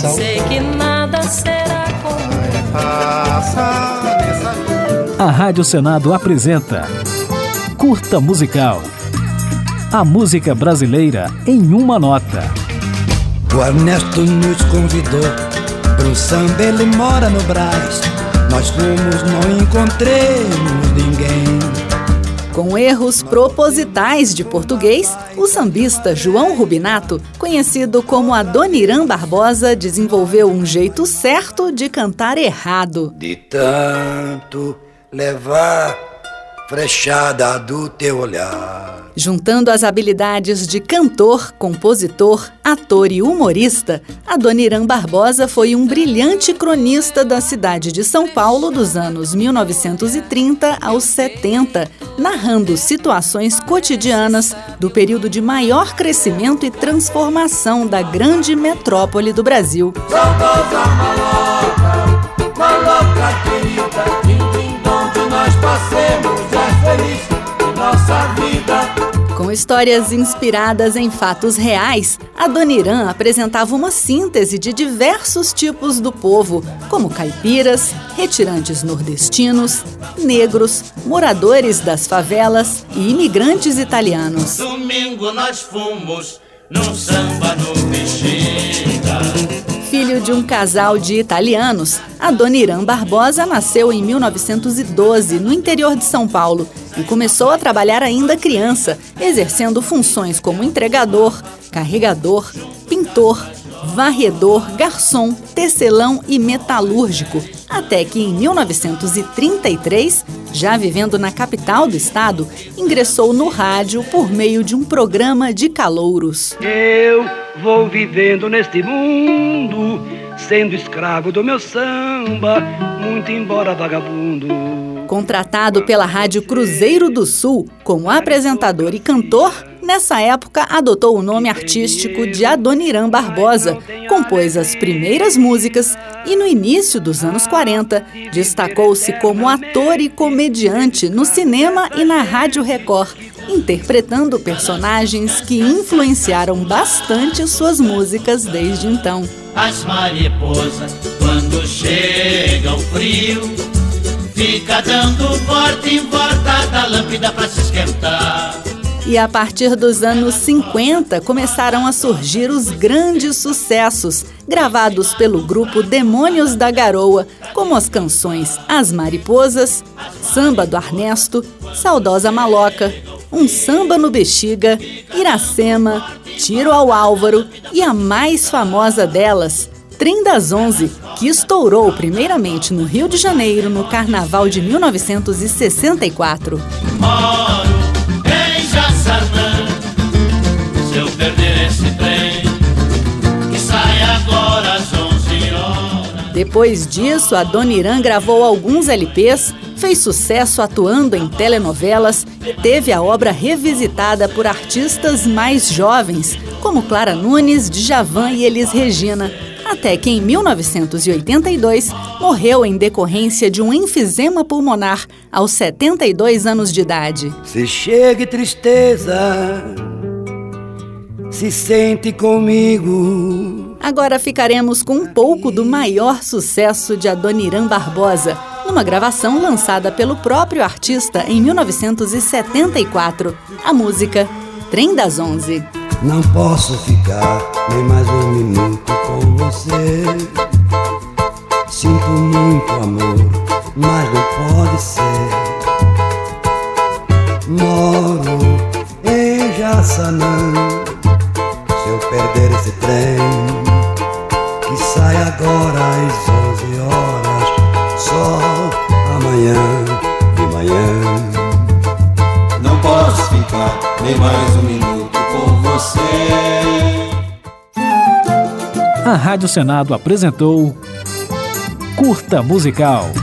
coração. Sei que nada será como Passa nessa vida. A Rádio Senado apresenta Curta Musical. A música brasileira em uma nota. O Ernesto nos convidou para um samba, ele mora no Brás. Nós fomos, não encontremos ninguém. Com erros propositais de português, o sambista João Rubinato, conhecido como Adoniran Barbosa, desenvolveu um jeito certo de cantar errado. De tanto levar frechada do teu olhar. Juntando as habilidades de cantor, compositor, ator e humorista, Adoniran Barbosa foi um brilhante cronista da cidade de São Paulo dos anos 1930 aos 70, narrando situações cotidianas do período de maior crescimento e transformação da grande metrópole do Brasil. Saudosa maloca, maloca querida, Histórias inspiradas em fatos reais, Adoniran apresentava uma síntese de diversos tipos do povo, como caipiras, retirantes nordestinos, negros, moradores das favelas e imigrantes italianos. Domingo nós fomos num samba no Bexiga. Filho de um casal de italianos, Adoniran Barbosa nasceu em 1912 no interior de São Paulo e começou a trabalhar ainda criança, exercendo funções como entregador, carregador, pintor, varredor, garçom, tecelão e metalúrgico, até que em 1933, já vivendo na capital do estado, ingressou no rádio por meio de um programa de calouros. Eu vou vivendo neste mundo, sendo escravo do meu samba, muito embora vagabundo. Contratado pela Rádio Cruzeiro do Sul como apresentador e cantor, nessa época adotou o nome artístico de Adoniran Barbosa, compôs as primeiras músicas e no início dos anos 40 destacou-se como ator e comediante no cinema e na Rádio Record, interpretando personagens que influenciaram bastante suas músicas desde então. As mariposas, quando chega o frio, fica dando volta em volta da lâmpada pra se esquentar. E a partir dos anos 50 começaram a surgir os grandes sucessos, gravados pelo grupo Demônios da Garoa, como as canções As Mariposas, Samba do Arnesto, Saudosa Maloca, Um Samba no Bexiga, Iracema, Tiro ao Álvaro e a mais famosa delas, Trem das Onze, que estourou primeiramente no Rio de Janeiro no Carnaval de 1964. Depois disso, a Dona Irã gravou alguns LPs, fez sucesso atuando em telenovelas e teve a obra revisitada por artistas mais jovens, como Clara Nunes, Djavan e Elis Regina, até que em 1982 morreu em decorrência de um enfisema pulmonar aos 72 anos de idade. Se chega tristeza, se sente comigo. Agora ficaremos com um pouco do maior sucesso de Adoniran Barbosa, numa gravação lançada pelo próprio artista em 1974, a música Trem das Onze. Não posso ficar nem mais um minuto com você. Sinto muito amor, mas não pode ser. Moro em Jaçanã. Se eu perder esse trem, sai agora às 11 horas, só amanhã de manhã. Não posso ficar nem mais um minuto com você. A Rádio Senado apresentou Curta Musical.